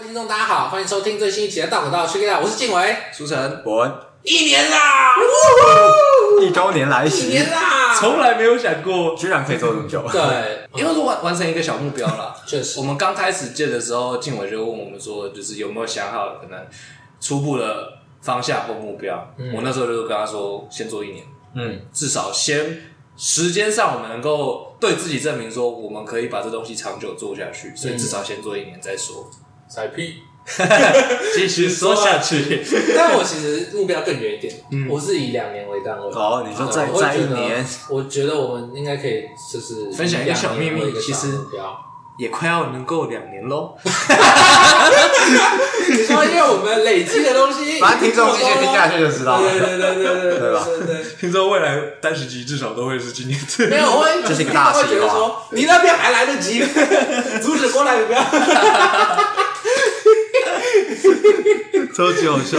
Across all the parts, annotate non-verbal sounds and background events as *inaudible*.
听众，大家好，欢迎收听最新一期的《道可道》我是晋唯，书成博文，一年啦，一周年来袭，一年啦，从来没有想过。居然可以做这么久。对，因为说完完成一个小目标啦。确实，我们刚开始见的时候，静伟就问我们说，就是有没有想好可能初步的方向或目标？嗯、我那时候就跟他说，先做一年，嗯，至少先时间上我们能够对自己证明说，我们可以把这东西长久做下去，所以至少先做一年再说。彩屁，*laughs* 继续说下去。*laughs* 但我其实目标更远一点，嗯、我是以两年为单位。哦，你说再再一年？我觉得我们应该可以，就是分享一个小秘密，其实也快要能够两年喽。*laughs* 你说，因为我们累积的东西，反正听众继续听下去就知道了。对对对对对对吧？听说未来单十集至少都会是今年最。没有，我会，这是一个大计划。会觉得说，你那边还来得及，阻止过来，不要。*laughs* 超级好笑，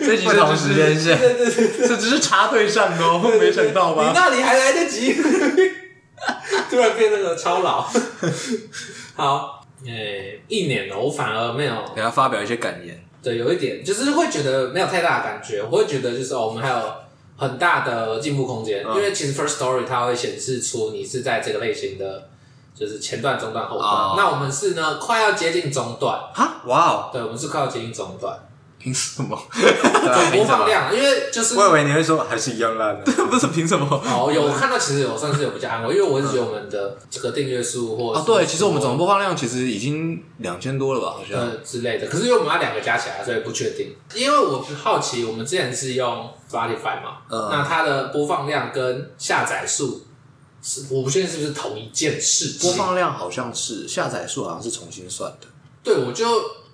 这几同时间线，这只是插队上的哦，没想到吧？你那里还来得及，*laughs* 突然变那个超老。*laughs* 好，诶、欸，一年了，我反而没有给他发表一些感言。对，有一点就是会觉得没有太大的感觉，我会觉得就是哦，我们还有很大的进步空间，嗯、因为其实 First Story 它会显示出你是在这个类型的。就是前段、中段、后段。Oh. 那我们是呢，快要接近中段。哈，哇哦！对，我们是快要接近中段。凭什么？总播放量，因为就是我以为你会说还是一样烂的。*laughs* 不是凭什么？*laughs* 哦，有我看到，其实有算是有比较安慰，因为我是觉得我们的这个订阅数或啊，对，其实我们总播放量其实已经两千多了吧，好像呃之类的。可是因为我们要两个加起来，所以不确定。因为我好奇，我们之前是用 Spotify 嘛，嗯，那它的播放量跟下载数。我不确定是不是同一件事情。播放量好像是，下载数好像是重新算的。对，我就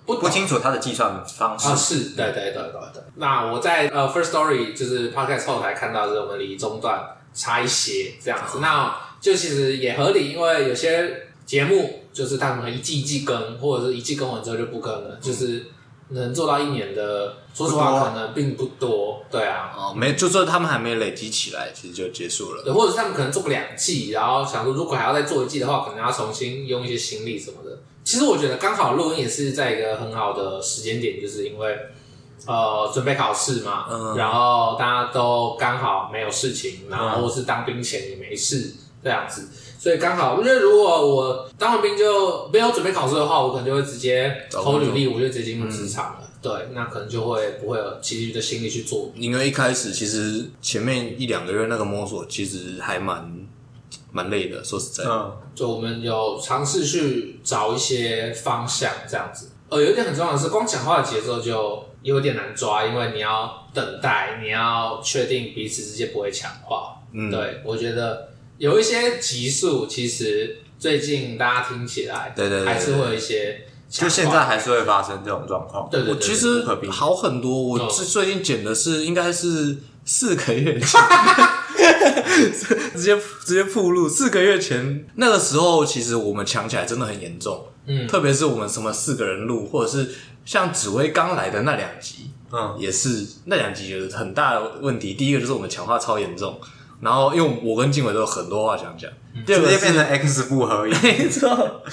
不不清楚它的计算方式。啊，是，对对对对对。那我在呃 First Story 就是 Podcast 后台看到，是我们离中段差一些这样子。那就其实也合理，因为有些节目就是他们一季一季更，或者是一季更完之后就不更了，就是。能做到一年的，说实话可能并不多，对啊，哦，没，就说他们还没累积起来，其实就结束了。对，或者是他们可能做个两季，然后想说如果还要再做一季的话，可能要重新用一些心力什么的。其实我觉得刚好录音也是在一个很好的时间点，就是因为呃准备考试嘛，嗯，然后大家都刚好没有事情，然后或是当兵前也没事这样子。所以刚好，因为如果我当完兵就没有准备考试的话，我可能就会直接投履历，我就直接进入职场了。嗯、对，那可能就会不会有其余的心力去做。因为一开始其实前面一两个月那个摸索，其实还蛮蛮累的。说实在的，嗯，就我们有尝试去找一些方向，这样子。呃，有一点很重要的是，光讲话的节奏就有点难抓，因为你要等待，你要确定彼此之间不会抢话。嗯，对，我觉得。有一些集数，其实最近大家听起来，对对对，还是会有一些，就现在还是会发生这种状况。对对对，我其实好很多。我最最近剪的是应该是四个月前，*laughs* 直接直接铺路。四个月前那个时候，其实我们抢起来真的很严重。嗯，特别是我们什么四个人录，或者是像紫薇刚来的那两集，嗯，也是那两集有很大的问题。第一个就是我们强化超严重。然后，因为我跟静伟都有很多话想讲，直接变成 X 不合一。*laughs* 没错，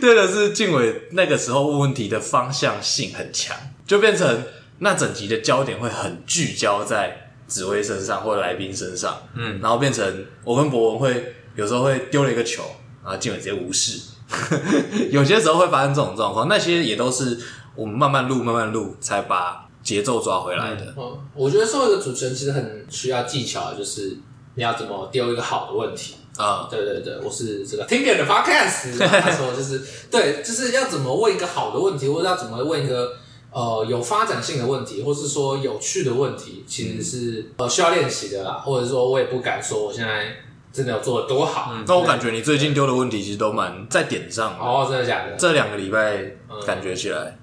对的是静伟那个时候问问题的方向性很强，就变成那整集的焦点会很聚焦在紫薇身上或者来宾身上。嗯，然后变成我跟博文会有时候会丢了一个球，然后静伟直接无视。*laughs* 有些时候会发生这种状况，那些也都是我们慢慢录、慢慢录才把节奏抓回来的。嗯，我觉得作为一个主持人，其实很需要技巧的，就是。你要怎么丢一个好的问题啊？对对对，我是这个听别人的 podcast，*laughs* 他说就是对，就是要怎么问一个好的问题，或者要怎么问一个呃有发展性的问题，或是说有趣的问题，其实是呃需要练习的啦。或者说我也不敢说我现在真的有做的多好。那我感觉你最近丢的问题其实都蛮在点上哦，真的假的？这两个礼拜感觉起来。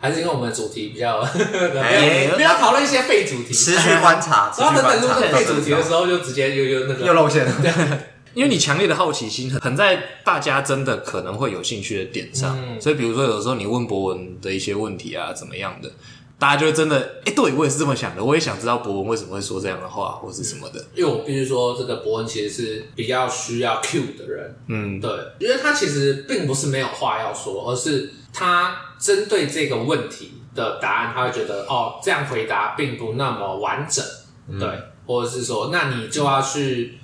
还是因为我们的主题比较，*laughs* 不要讨论一些废主题，持续观察。*laughs* 然后等等录废主题的时候，就直接又又那个又露馅了。*laughs* 因为你强烈的好奇心很在大家真的可能会有兴趣的点上，所以比如说有时候你问博文的一些问题啊，怎么样的，大家就会真的，哎，对我也是这么想的，我也想知道博文为什么会说这样的话，或是什么的。因为我必须说，这个博文其实是比较需要 Q 的人，嗯，对，因为他其实并不是没有话要说，而是他。针对这个问题的答案，他会觉得哦，这样回答并不那么完整，嗯、对，或者是说，那你就要去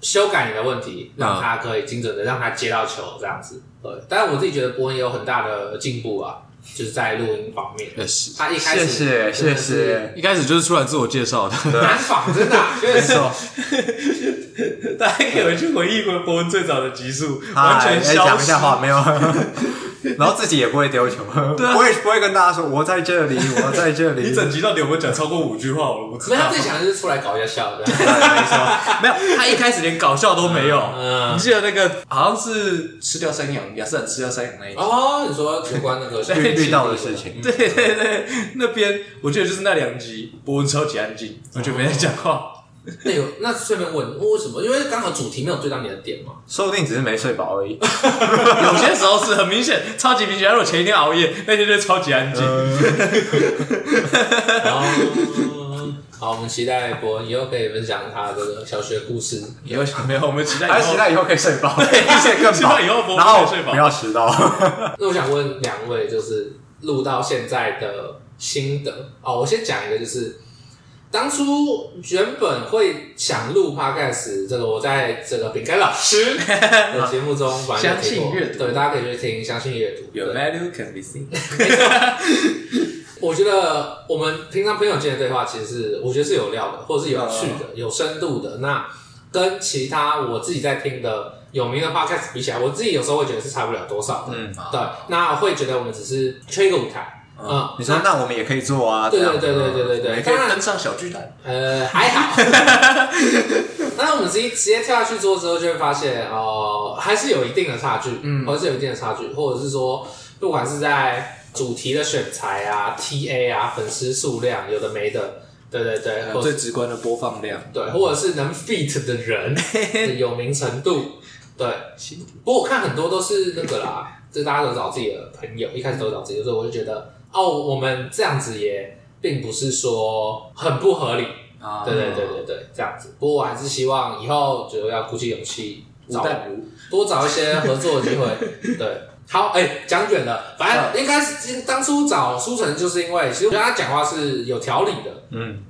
修改你的问题，让他可以精准的让他接到球，这样子。对，但是我自己觉得博文也有很大的进步啊。就是在录音方面，确实，他一开始，谢谢谢谢，一开始就是出来自我介绍的，难仿真的，*laughs* 没错。*laughs* 大家可以回去回忆回博文最早的集数，完全消讲一下话没有，*laughs* 然后自己也不会丢球，*laughs* 我也不会跟大家说我在这里，我在这里。你整集到底有没有讲超过五句话？我不知道。没有，最想的是出来搞一下笑的，*laughs* 没错，*laughs* 没有，他一开始连搞笑都没有。嗯，你记得那个好像是吃掉山羊，亚瑟兰吃掉山羊那一集哦，你说有关那个遇到的事情？对对对，那边我记得就是那两集，博文超级安静，完全没在讲话。*laughs* 那有那顺便问为什么？因为刚好主题没有对到你的点嘛。*laughs* 说不定只是没睡饱而已。*laughs* 有些时候是很明显，超级明显。如果前一天熬夜，那天就超级安静。好，我们期待博文以后可以分享他的小学故事。以后没有，我们期待还期待以后可以睡饱，对，更期待以后博文可以睡饱，不要迟到。那我想问两位，就是录到现在的心得哦。我先讲一个，就是。当初原本会想录 podcast，这个我在这个饼干老师 *laughs* 的节目中相信阅读，对，大家可以去听相信阅读。Your value can be seen。我觉得我们平常朋友间的对话，其实是我觉得是有料的，或者是有趣的、有深度的。那跟其他我自己在听的有名的 podcast 比起来，我自己有时候会觉得是差不了多少的。嗯，对。那会觉得我们只是缺一个舞台。嗯，你说那我们也可以做啊？对对对对对对对，可以登上小巨蛋。呃，还好。*laughs* 那我们直接直接跳下去做之后，就会发现哦，还是有一定的差距，嗯，还是有一定的差距，或者是说，不管是在主题的选材啊、TA 啊、粉丝数量，有的没的，对对对，最直观的播放量，对，或者是能 fit 的人 *laughs* 的有名程度，对。不过我看很多都是那个啦，就大家都找自己的朋友，一开始都找自己，所以我就觉得。哦，我们这样子也并不是说很不合理啊，对对对对对，这样子。不过我还是希望以后就要鼓起勇气，找多找一些合作的机会。*laughs* 对，好，哎、欸，讲远了，反正应该是当初找书成，就是因为其实我觉得他讲话是有条理的。嗯，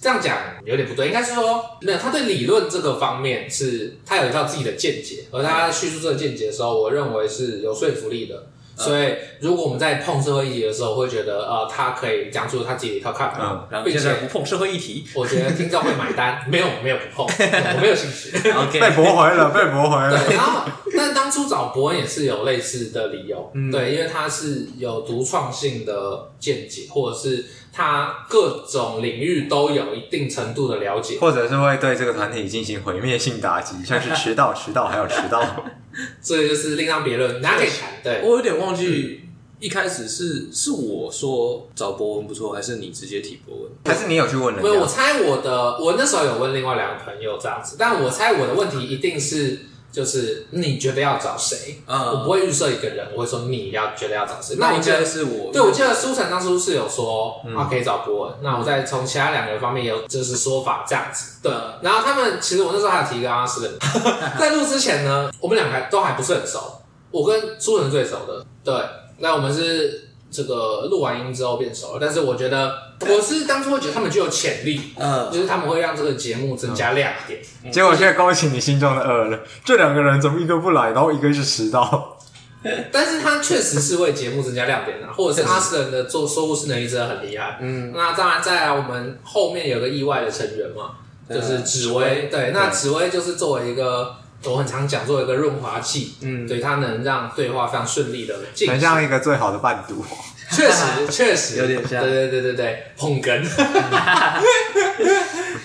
这样讲有点不对，应该是说没有，他对理论这个方面是他有一套自己的见解，而他叙述这个见解的时候，我认为是有说服力的。所以，如果我们在碰社会议题的时候，会觉得呃，他可以讲出他自己的一套看法，嗯，并且不碰社会议题，我觉得听众会买单。没有，*laughs* 没有不碰，我没有兴趣。Okay. 被驳回了，被驳回了。对，然后，但当初找伯恩也是有类似的理由，嗯、对，因为他是有独创性的见解，或者是。他各种领域都有一定程度的了解，或者是会对这个团体进行毁灭性打击，*laughs* 像是迟到、迟到还有迟到，*laughs* 所以就是另当别论，大家可以谈。对，我有点忘记一开始是是我说找博文不错，还是你直接提博文，还是你有去问人？没有，我猜我的，我那时候有问另外两个朋友这样子，但我猜我的问题一定是。就是你觉得要找谁？嗯，我不会预设一个人，我会说你要觉得要找谁。那我记得是我。对，我记得书成当初是有说，啊可以找博文。那我再从其他两个人方面有就是说法这样子。对，然后他们其实我那时候还有提一个阿斯人，*laughs* 在录之前呢，我们两个都还不是很熟。我跟书成最熟的，对，那我们是。这个录完音之后变熟了，但是我觉得我是当初会觉得他们具有潜力，嗯，就是他们会让这个节目增加亮点。嗯、结果现在勾起你心中的恶了，这两个人怎么一个不来，然后一个是迟到？*laughs* 但是他确实是为节目增加亮点啊，或者是阿斯人的做说故事能力真的很厉害。嗯，那当然再来我们后面有个意外的成员嘛，就是紫薇。对，那紫薇就是作为一个。我很常讲，作为一个润滑剂，嗯，对，它能让对话非常顺利的进行，很像一个最好的伴读，确实，*laughs* 确实。有点像，对对对对对，捧哏，*laughs*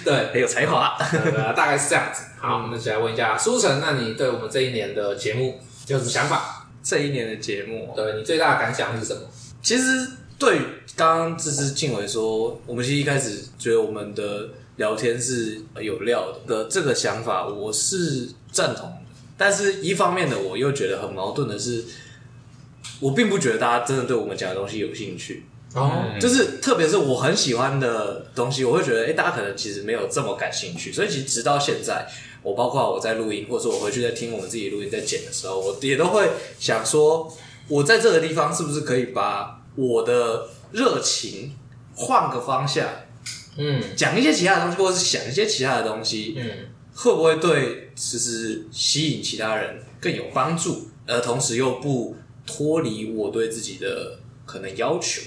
对，很有才华，大概是这样子。好，我们再来问一下苏成，那你对我们这一年的节目有什么想法？这一年的节目，对你最大的感想是什么？其实对刚刚这是静伟说，我们其实一开始觉得我们的聊天是有料的，这个想法，我是。赞同，但是一方面的我又觉得很矛盾的是，我并不觉得大家真的对我们讲的东西有兴趣。哦，就是特别是我很喜欢的东西，我会觉得，哎，大家可能其实没有这么感兴趣，所以其实直到现在，我包括我在录音，或者说我回去在听我们自己录音在剪的时候，我也都会想说，我在这个地方是不是可以把我的热情换个方向？嗯，讲一些其他的东西，或者是想一些其他的东西，嗯，会不会对其实吸引其他人更有帮助？而同时又不脱离我对自己的可能要求？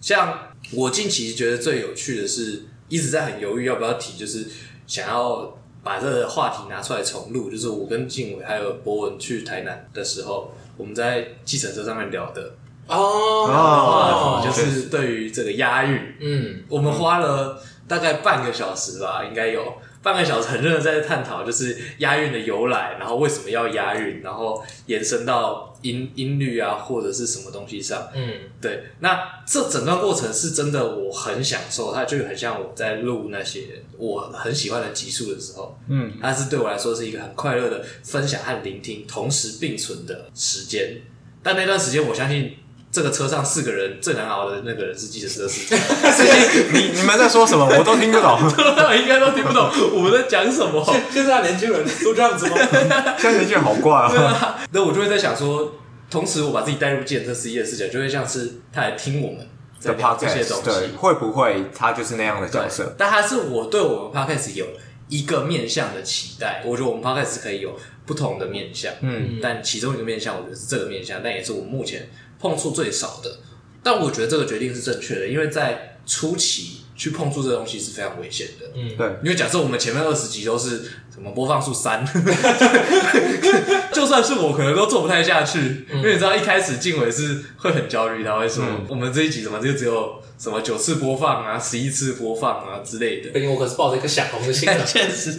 像我近期觉得最有趣的是，一直在很犹豫要不要提，就是想要把这个话题拿出来重录。就是我跟静伟还有博文去台南的时候，我们在计程车上面聊的哦，就是对于这个押韵，嗯，我们花了大概半个小时吧，应该有。半个小时很认真在探讨，就是押韵的由来，然后为什么要押韵，然后延伸到音音律啊，或者是什么东西上。嗯，对。那这整段过程是真的，我很享受，它就很像我在录那些我很喜欢的集数的时候。嗯，它是对我来说是一个很快乐的分享和聆听同时并存的时间。但那段时间，我相信。这个车上四个人最难熬的那个人是计程车司机。*laughs* 司机，你你们在说什么？我都听不懂，*laughs* 应该都听不懂我们在讲什么。现在年轻人都这样子吗？*laughs* 现在年轻人好怪啊！那我就会在想说，同时我把自己带入计程车司机的视角，就会像是他来听我们在聊这些东西。对，会不会他就是那样的角色？但他是我对我们 Podcast 有一个面向的期待。我觉得我们 Podcast 可以有不同的面向，嗯，但其中一个面向，我觉得是这个面向，但也是我目前。碰触最少的，但我觉得这个决定是正确的，因为在初期去碰触这个东西是非常危险的。嗯，对，因为假设我们前面二十集都是什么播放数三，*laughs* *laughs* 就算是我可能都做不太下去，嗯、因为你知道一开始静伟是会很焦虑，他会说、嗯、我们这一集怎么就只有什么九次播放啊、十一次播放啊之类的。毕竟我可是抱着一个想红的心，*laughs* 现实。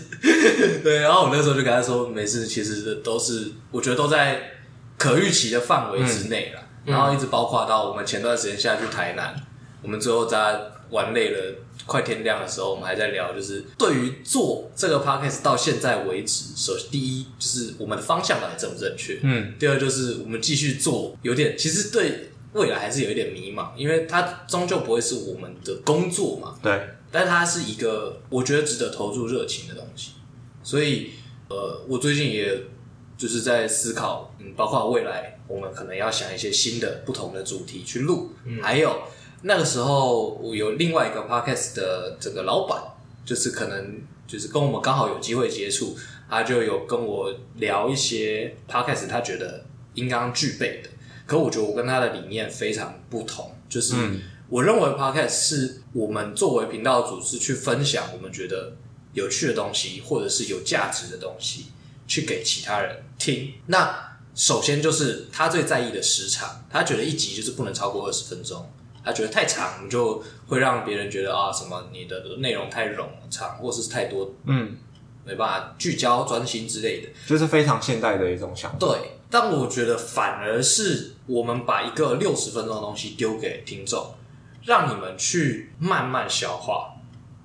对，然后我那时候就跟他说，没事，其实都是我觉得都在可预期的范围之内了。嗯然后一直包括到我们前段时间下去台南，我们最后在玩累了，快天亮的时候，我们还在聊，就是对于做这个 podcast 到现在为止，首先第一就是我们的方向到底正不正确，嗯，第二就是我们继续做有点，其实对未来还是有一点迷茫，因为它终究不会是我们的工作嘛，对，但它是一个我觉得值得投入热情的东西，所以呃，我最近也。就是在思考，嗯，包括未来我们可能要想一些新的、不同的主题去录。嗯，还有那个时候，我有另外一个 podcast 的这个老板，就是可能就是跟我们刚好有机会接触，他就有跟我聊一些 podcast，他觉得应当具备的。可我觉得我跟他的理念非常不同，就是我认为 podcast 是我们作为频道组织去分享我们觉得有趣的东西，或者是有价值的东西。去给其他人听。那首先就是他最在意的时长，他觉得一集就是不能超过二十分钟。他觉得太长就会让别人觉得啊，什么你的内容太冗长，或者是太多，嗯，没办法聚焦专心之类的，就是非常现代的一种想法。对，但我觉得反而是我们把一个六十分钟的东西丢给听众，让你们去慢慢消化。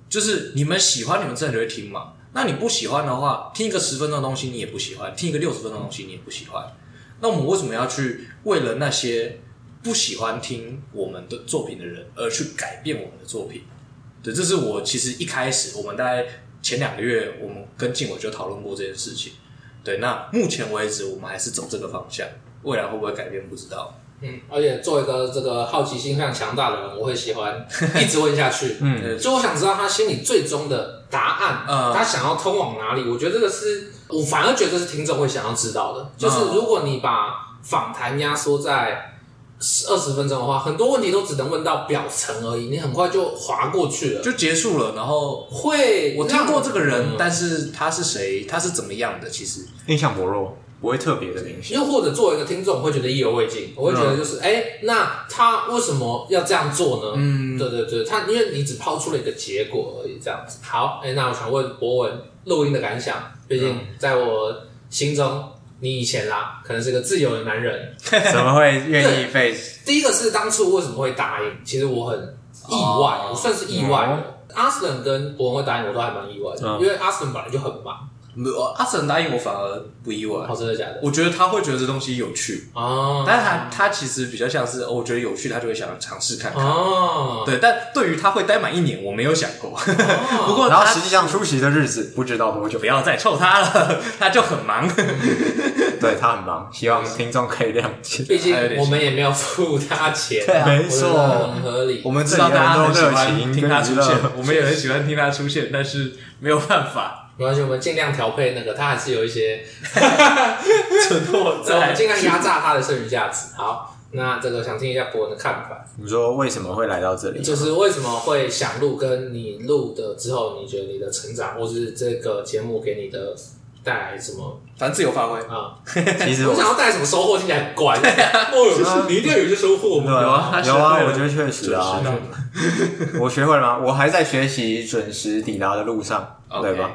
就是你们喜欢，你们真的就会听吗？那你不喜欢的话，听一个十分钟的东西你也不喜欢，听一个六十分钟的东西你也不喜欢。那我们为什么要去为了那些不喜欢听我们的作品的人而去改变我们的作品？对，这是我其实一开始我们大概前两个月，我们跟晋玮就讨论过这件事情。对，那目前为止我们还是走这个方向，未来会不会改变不知道。嗯，而且作为一个这个好奇心非常强大的人，我会喜欢 *laughs* 一直问下去。嗯，就我想知道他心里最终的答案，嗯，他想要通往哪里？我觉得这个是我反而觉得是听众会想要知道的。就是如果你把访谈压缩在二十分钟的话，很多问题都只能问到表层而已，你很快就滑过去了，就结束了。然后会，我听过这个人，但是他是谁？他是怎么样的？其实印象薄弱。不会特别的明显，又或者作为一个听众，我会觉得意犹未尽。我会觉得就是，哎、嗯欸，那他为什么要这样做呢？嗯，对对对，他因为你只抛出了一个结果而已，这样子。好，哎、欸，那我想问博文录音的感想。毕竟在我心中，你以前啦，可能是个自由的男人，*laughs* 怎么会愿意被？第一个是当初为什么会答应？其实我很意外，哦、我算是意外的。嗯、阿斯顿跟博文会答应，我都还蛮意外的，嗯、因为阿斯顿本来就很忙。没有，阿神答应我反而不意外。哦，真的假的？我觉得他会觉得这东西有趣哦，但是他他其实比较像是，哦，我觉得有趣，他就会想要尝试看看。哦，对，但对于他会待满一年，我没有想过。哦、*laughs* 不过，然后实际上出席的日子不知道多久，不要再臭他了，*laughs* 他就很忙。对他很忙，希望听众可以谅解。毕竟我们也没有付他钱，对啊，*laughs* 没错，很合理。我们知道大家很喜欢听他出现，我们也很喜欢听他出现，但是没有办法，没关系，我们尽量调配那个，他还是有一些 *laughs* 存货 *laughs* 在，我们尽量压榨他的剩余价值。好。那这个想听一下博文的看法。你说为什么会来到这里？就是为什么会想录？跟你录的之后，你觉得你的成长，或是这个节目给你的带来什么？反正自由发挥啊。*laughs* 其实我想要带来什么收获，听起来很怪。哦，你一定要有一些收获。有啊，有啊，我觉得确实啊。我学会了吗？我还在学习准时抵达的路上，对吧？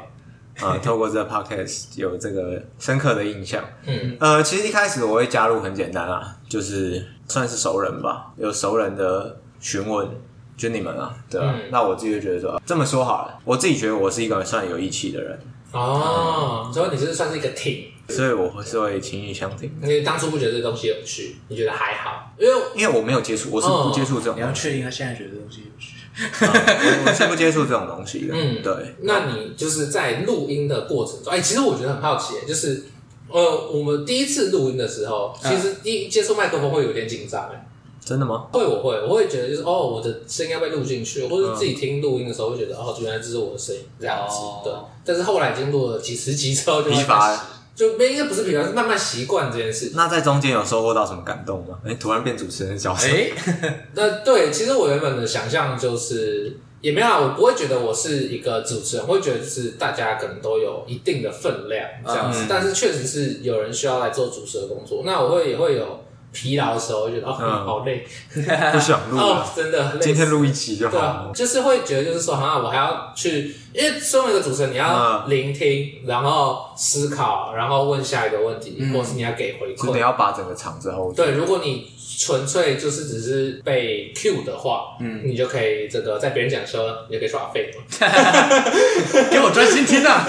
啊、呃，*laughs* 透过这个 podcast 有这个深刻的印象。嗯，呃，其实一开始我会加入很简单啊，就是算是熟人吧，有熟人的询问，就你们啊，对啊？嗯、那我自己就觉得说，这么说好了，我自己觉得我是一个算有义气的人。哦，嗯、所以你是算是一个 team，所以我会是会情义相挺。你当初不觉得这个东西有趣，你觉得还好？因为因为我没有接触，我是不接触这种、哦。你要确定他现在觉得这东西有趣。*laughs* 我是不接触这种东西的。嗯，对。那你就是在录音的过程中，哎、欸，其实我觉得很好奇，就是呃，我们第一次录音的时候，其实第一接触麦克风会有点紧张，哎，真的吗？会，我会，我会觉得就是哦，我的声音要被录进去，或者自己听录音的时候会觉得哦，原来这是我的声音这样子。哦、对。但是后来已经录了几十集之后就，就疲乏。就没应该不是平常，是慢慢习惯这件事。那在中间有收获到什么感动吗？哎、欸，突然变主持人的角色。哎、*laughs* 欸，那对，其实我原本的想象就是也没有，我不会觉得我是一个主持人，我会觉得就是大家可能都有一定的分量这样子。嗯、但是确实是有人需要来做主持的工作，那我会也会有。疲劳的时候，觉得哦，好累，*laughs* 不想录了，真的。今天录一期就好了。就是会觉得，就是说，好像我还要去，因为身为一个主持人，你要聆听，然后思考，然后问下一个问题，或是你要给回馈，你要把整个场子 hold 住。对，如果你纯粹就是只是被 cue 的话，嗯，你就可以这个在别人讲的时候，你就可以耍废嘛。*laughs* 给我专心听啊！*laughs*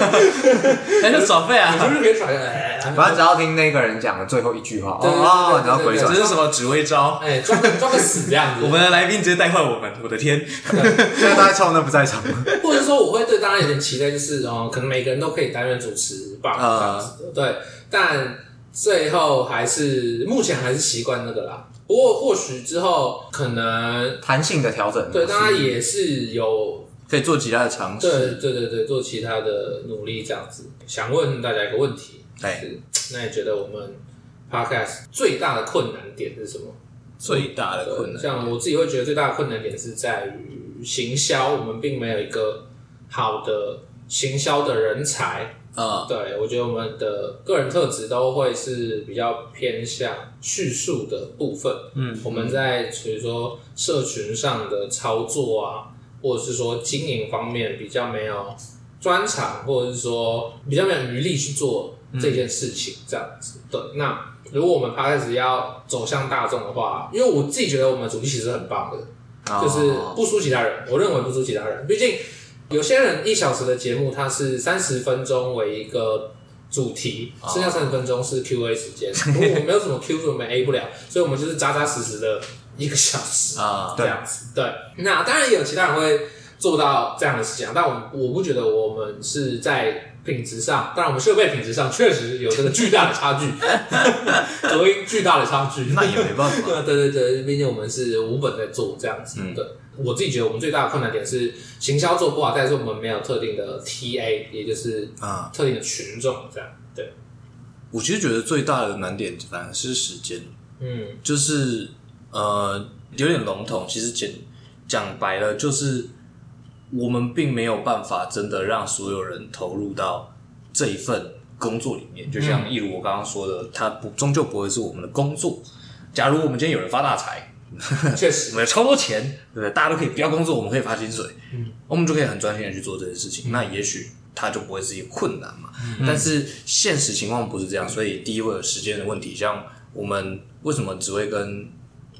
还是耍废啊？就是可以耍废，*laughs* 反正只要听那个人讲的最后一句话。哦，你要回。这是什么指挥招？哎，装个装个死这样子。我们的来宾直接带坏我们，我的天！现在大家凑那不在场。或者说，我会对大家有点期待，就是哦，可能每个人都可以担任主持棒这样子的。对，但最后还是目前还是习惯那个啦。不过或许之后可能弹性的调整，对大家也是有可以做其他的尝试。对对对对，做其他的努力这样子。想问大家一个问题，是那你觉得我们？Podcast 最大的困难点是什么？最大的困难，像我自己会觉得最大的困难点是在于行销，我们并没有一个好的行销的人才啊。Uh. 对，我觉得我们的个人特质都会是比较偏向叙述的部分。嗯，我们在比如说社群上的操作啊，或者是说经营方面比较没有专长，或者是说比较没有余力去做这件事情，这样子。对，那。如果我们 Podcast 要走向大众的话，因为我自己觉得我们主题其实很棒的，就是不输其他人。我认为不输其他人，毕竟有些人一小时的节目，它是三十分钟为一个主题，剩下三十分钟是 Q&A 时间。*laughs* 如果我没有什么 Q，我们 A 不了，所以我们就是扎扎实实的一个小时啊，这样子。对，那当然也有其他人会做到这样的事情，但我我不觉得我们是在。品质上，当然我们设备品质上确实有这个巨大的差距，*laughs* 隔音巨大的差距，那也没办法。*laughs* 对对对，毕竟我们是无本在做这样子。嗯，对，我自己觉得我们最大的困难点是行销做不好，但是我们没有特定的 TA，也就是啊特定的群众这样。对，我其实觉得最大的难点反而是时间。嗯，就是呃有点笼统，其实简讲白了就是。我们并没有办法真的让所有人投入到这一份工作里面，就像一如我刚刚说的，它不终究不会是我们的工作。假如我们今天有人发大财，确实 *laughs* 我们有超多钱，对不对？大家都可以不要工作，我们可以发薪水，嗯，我们就可以很专心的去做这件事情。嗯、那也许它就不会是一个困难嘛。嗯、但是现实情况不是这样，所以第一会有时间的问题。像我们为什么只会跟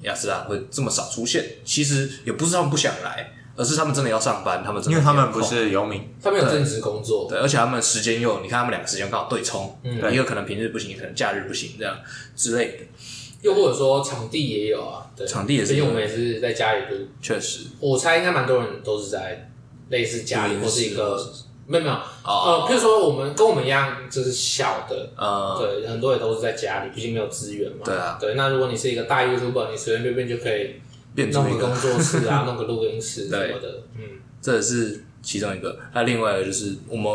亚斯兰会这么少出现？其实也不是他们不想来。而是他们真的要上班，他们真的因为他们不是游民，他们有正职工作，对，而且他们时间又，你看他们两个时间刚好对冲，嗯，一个可能平日不行，可能假日不行，这样之类的。又或者说场地也有啊，对，场地也是，因为我们也是在家里录，确实，我猜应该蛮多人都是在类似家里或是一个没有没有，呃，譬如说我们跟我们一样，就是小的，呃，对，很多也都是在家里，毕竟没有资源嘛。对啊，对。那如果你是一个大 YouTuber，你随随便便就可以弄个工作室啊，*laughs* 弄个录音室什么的，嗯，这是其中一个。那另外一个就是我们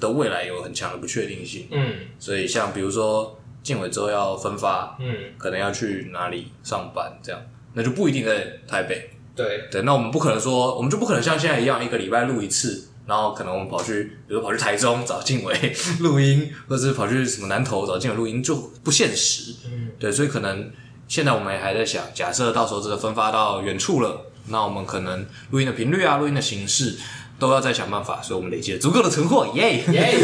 的未来有很强的不确定性，嗯，所以像比如说晋玮之后要分发，嗯，可能要去哪里上班，这样，那就不一定在台北。对对，那我们不可能说，我们就不可能像现在一样，一个礼拜录一次。然后可能我们跑去，比如跑去台中找静伟 *laughs* 录音，或者是跑去什么南投找静伟录音，就不现实。嗯，对，所以可能现在我们也还在想，假设到时候这个分发到远处了，那我们可能录音的频率啊，录音的形式。都要再想办法，所以我们累积了足够的存货，耶耶！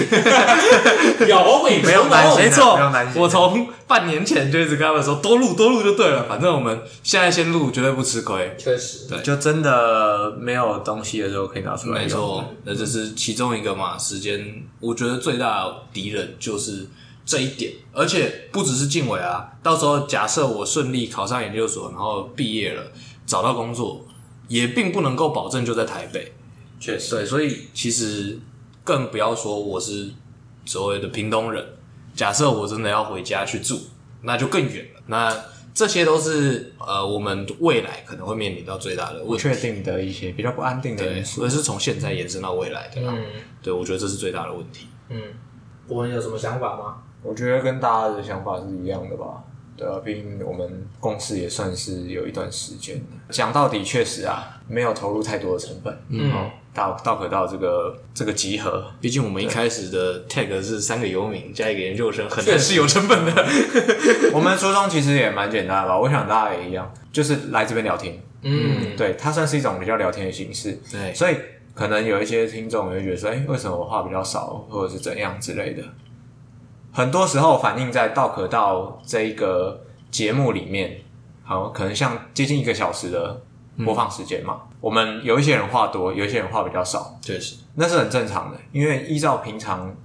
*laughs* 有，没有担心，没错，我从半年前就一直跟他们说，多录多录就对了，反正我们现在先录，绝对不吃亏。确实，对，就真的没有东西的时候可以拿出来。没错，那这是其中一个嘛。时间，我觉得最大的敌人就是这一点，而且不只是晋玮啊。到时候假设我顺利考上研究所，然后毕业了，找到工作，也并不能够保证就在台北。确实，对，所以其实更不要说我是所谓的屏东人。假设我真的要回家去住，那就更远了。那这些都是呃，我们未来可能会面临到最大的不确定的一些比较不安定的因素，所以是从现在延伸到未来的。嗯，对，我觉得这是最大的问题。嗯，我们有什么想法吗？我觉得跟大家的想法是一样的吧。对啊，毕竟我们共事也算是有一段时间了。讲到底，确实啊，没有投入太多的成本。嗯。到到可到这个这个集合，毕竟我们一开始的 tag 是三个游民加一个研究生，很是有成本的。*laughs* 我们初衷其实也蛮简单的吧，我想大家也一样，就是来这边聊天。嗯，对，它算是一种比较聊天的形式。对，所以可能有一些听众会觉得说，哎、欸，为什么我话比较少，或者是怎样之类的。很多时候反映在道可道这一个节目里面，好，可能像接近一个小时的。播放时间嘛，我们有一些人话多，有一些人话比较少，确实，那是很正常的。因为依照平常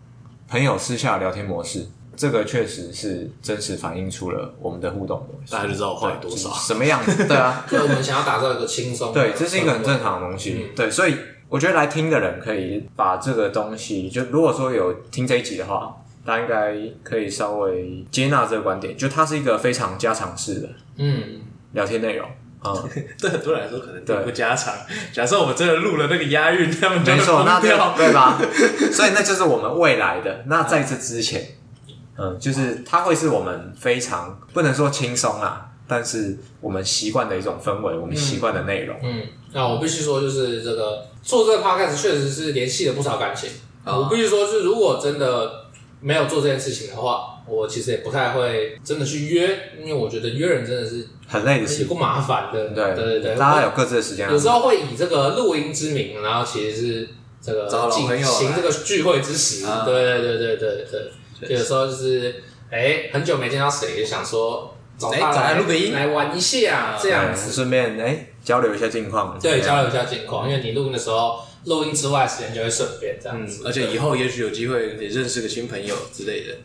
朋友私下聊天模式，这个确实是真实反映出了我们的互动模式。大家就知道我话有多少，什么样子？*laughs* 对啊，所以我们想要打造一个轻松，对，这是一个很正常的东西。嗯、对，所以我觉得来听的人可以把这个东西，就如果说有听这一集的话，大家应该可以稍微接纳这个观点，就它是一个非常家常式的嗯聊天内容。嗯，*laughs* 对很多人来说可能并不家常。假设我们真的录了那个押韵，他们就会疯掉，对吧？*laughs* 所以那就是我们未来的。那在这之前，嗯，就是它会是我们非常不能说轻松啊，但是我们习惯的一种氛围，我们习惯的内容。嗯，那我必须说，就是这个做这个 podcast 确实是联系了不少感情。我必须说，是如果真的没有做这件事情的话。我其实也不太会真的去约，因为我觉得约人真的是很累的事，不麻烦的。对对对，大家有各自的时间。有时候会以这个录音之名，然后其实是这个进行这个聚会之时。对对对对对对，有时候就是哎，很久没见到谁，想说找他来录个音，来玩一下这样子，顺便哎交流一下近况。对，交流一下近况，因为你录音的时候，录音之外时间就会顺便这样子。而且以后也许有机会也认识个新朋友之类的。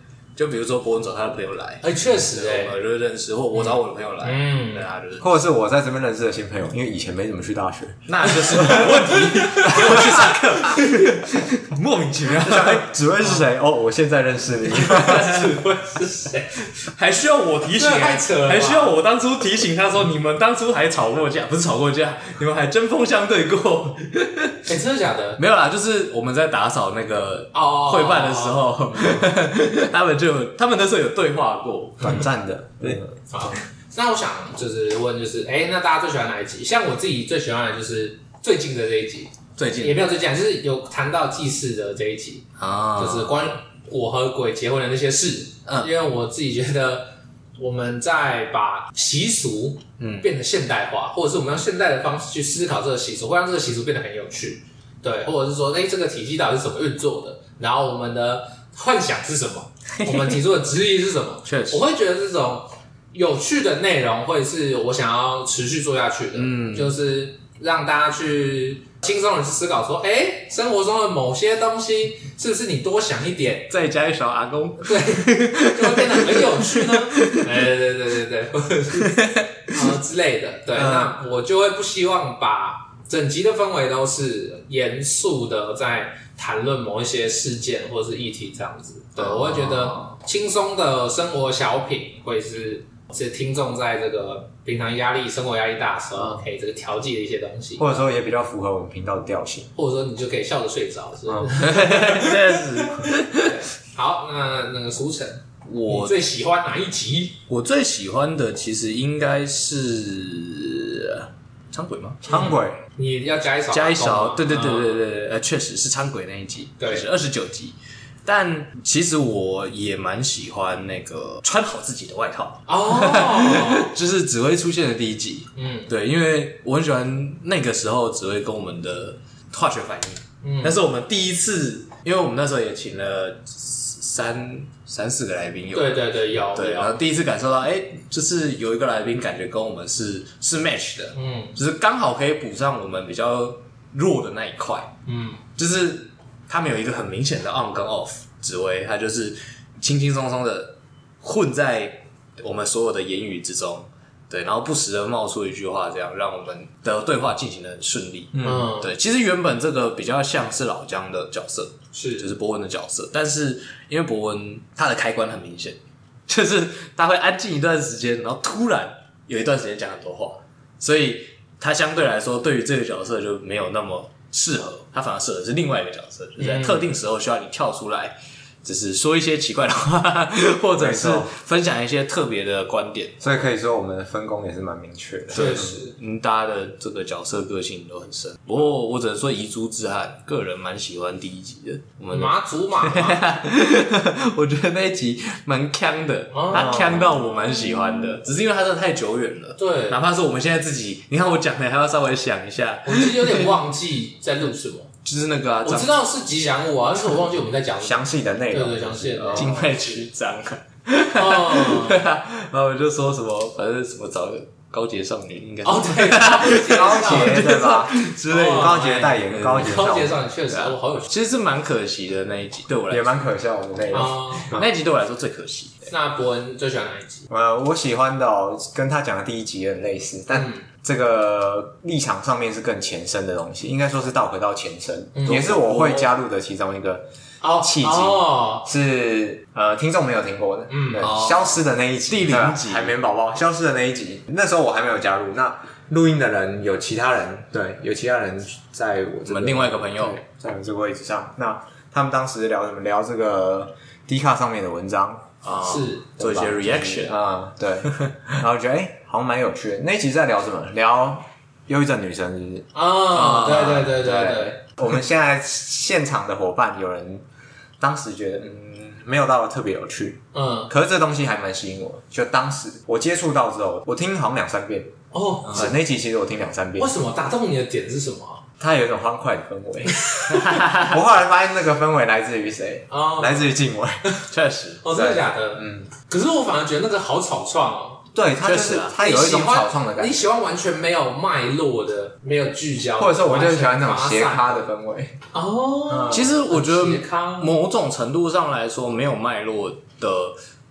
就比如说博文找他的朋友来，哎，确实哎，我就认识，或我找我的朋友来，嗯，对啊，就是，或者是我在这边认识的新朋友，因为以前没怎么去大学，那就是没问题，*laughs* 给我去上课，*laughs* 莫名其妙，*laughs* 哎，指挥是谁？哦，我现在认识你，指挥是谁？还需要我提醒？太扯了，还需要我当初提醒他说，你们当初还吵过架，不是吵过架，你们还针锋相对过？哎，真的假的？没有啦，就是我们在打扫那个哦会办的时候，他们就。他们那时候有对话过，短暂的。对，好，那我想就是问，就是哎，那大家最喜欢哪一集？像我自己最喜欢的就是最近的这一集，最近也没有最近，就是有谈到祭祀的这一集啊，就是关于我和鬼结婚的那些事。嗯，因为我自己觉得我们在把习俗嗯变得现代化，或者是我们用现代的方式去思考这个习俗，会让这个习俗变得很有趣。对，或者是说，哎，这个体系到底是怎么运作的？然后我们的幻想是什么？*laughs* 我们提出的质疑是什么？确实，我会觉得这种有趣的内容会是我想要持续做下去的。嗯，就是让大家去轻松的去思考，说，哎，生活中的某些东西是不是你多想一点，再加一勺阿公，对，就会变得很有趣呢？*laughs* 哎，对对对对对，或者是啊之类的。对，那我就会不希望把整集的氛围都是严肃的，在谈论某一些事件或者是议题这样子。对，我会觉得轻松的生活小品会是是听众在这个平常压力、生活压力大的时候可以这个调剂的一些东西，或者说也比较符合我们频道的调性，或者说你就可以笑着睡着，是不是？确实。*laughs* 好，那那个书丞，我最喜欢哪一集？我最喜欢的其实应该是仓鬼吗？仓鬼，你要加一勺，加一勺，对对对对对，呃，确实是仓鬼那一集，对，是二十九集。但其实我也蛮喜欢那个穿好自己的外套。哦，*laughs* 就是紫薇出现的第一集，嗯，对，因为我很喜欢那个时候紫薇跟我们的化学反应，嗯，那是我们第一次，因为我们那时候也请了三三四个来宾，有。对对对有，对，然后第一次感受到，哎，就是有一个来宾感觉跟我们是是 match 的，嗯，就是刚好可以补上我们比较弱的那一块，嗯，就是。他们有一个很明显的 on 跟 off 指挥，他就是轻轻松松的混在我们所有的言语之中，对，然后不时的冒出一句话，这样让我们的对话进行的很顺利。嗯，对，其实原本这个比较像是老姜的角色，是就是博文的角色，但是因为博文他的开关很明显，*laughs* 就是他会安静一段时间，然后突然有一段时间讲很多话，所以他相对来说对于这个角色就没有那么。适合他，反而适合是另外一个角色，就是在特定时候需要你跳出来。只是说一些奇怪的话，*laughs* 或者是分享一些特别的观点，所以可以说我们的分工也是蛮明确的。确实，*laughs* 嗯，大家的这个角色个性都很深。不过我只能说遗珠之憾，个人蛮喜欢第一集的。我们马祖马，*laughs* 我觉得那一集蛮锵的，他锵到我蛮喜欢的。只是因为他真的太久远了，对，哪怕是我们现在自己，你看我讲的还要稍微想一下，我其实有点忘记在录什么。就是那个，啊我知道是吉祥物啊，但是我忘记 *laughs* 我们在讲详细的内容。对对，详细的静脉曲张。哦，*laughs* 对啊，然后我就说什么，反正什么找个高洁少年应该哦，对，高洁对吧？*laughs* 之类的，高洁代言，高洁高洁少年确实我，好有趣。其实是蛮可惜的那一集，对我来说也蛮可笑的那一集。那一集对我来说最可惜。那伯恩最喜欢哪一集？呃，我喜欢的跟他讲的第一集很类似，但。这个立场上面是更前身的东西，应该说是倒回到前身，嗯、也是我会加入的其中一个契机。哦哦、是呃，听众没有听过的，嗯，对哦、消失的那一集，第零集，海绵宝宝消失的那一集，那时候我还没有加入。那录音的人有其他人，对，有其他人在我，我们另外一个朋友在我这个位置上。那他们当时聊什么？聊这个 D 卡上面的文章啊，是做一些 reaction 啊，对，然后觉得哎。好像蛮有趣的。那一集在聊什么？聊忧郁症女生是不是？啊，对对对对对。我们现在现场的伙伴有人当时觉得嗯没有到特别有趣，嗯，可是这东西还蛮吸引我。就当时我接触到之后，我听好像两三遍哦。那集其实我听两三遍。为什么打动你的点是什么？它有一种欢快的氛围。*laughs* 我后来发现那个氛围来自于谁？哦，来自于静伟。*laughs* 确实。哦，真的假的？嗯。可是我反而觉得那个好草创哦。对，它就是它有一种草创的感觉。你喜欢完全没有脉络的、没有聚焦，或者说我就喜欢那种斜咖的氛围。哦，其实我觉得某种程度上来说，没有脉络的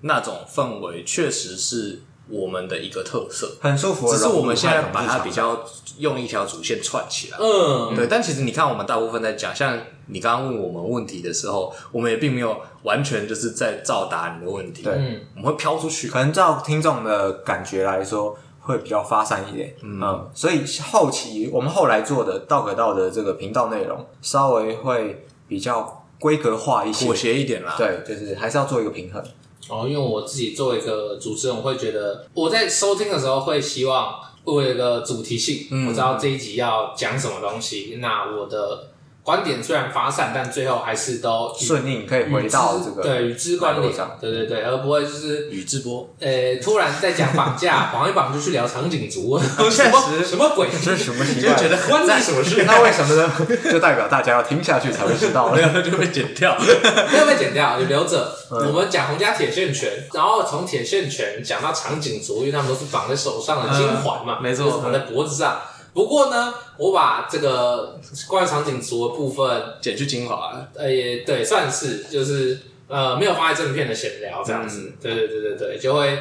那种氛围，确实是我们的一个特色，很舒服。只是我们现在把它比较用一条主线串起来。嗯，对。但其实你看，我们大部分在讲，像你刚刚问我们问题的时候，我们也并没有。完全就是在照答你的问题，对，我们会飘出去。可能照听众的感觉来说，会比较发散一点，嗯，嗯，所以后期我们后来做的道可道的这个频道内容，稍微会比较规格化一些，妥协一点啦。对，就是还是要做一个平衡。哦，因为我自己作为一个主持人，我会觉得我在收听的时候会希望我有一个主题性，嗯，我知道这一集要讲什么东西，那我的。观点虽然发散，但最后还是都顺应，可以回到这个对与之观点上，对对对，而不会就是宇智波，呃，突然在讲绑架，绑一绑就去聊长颈族，*laughs* 确实什么鬼？这是什么奇怪？就觉得关你什么事？那为什么呢？就代表大家要听下去才会知道，没 *laughs* 有就被剪掉，没有被剪掉，你留着。我们讲洪家铁线拳，然后从铁线拳讲到长颈族，因为他们都是绑在手上的金环嘛，没错，绑在脖子上。不过呢，我把这个关于长颈族的部分剪去精华了。呃，也对，算是就是呃，没有放在正片的闲聊这样子。嗯、对对对对对，就会，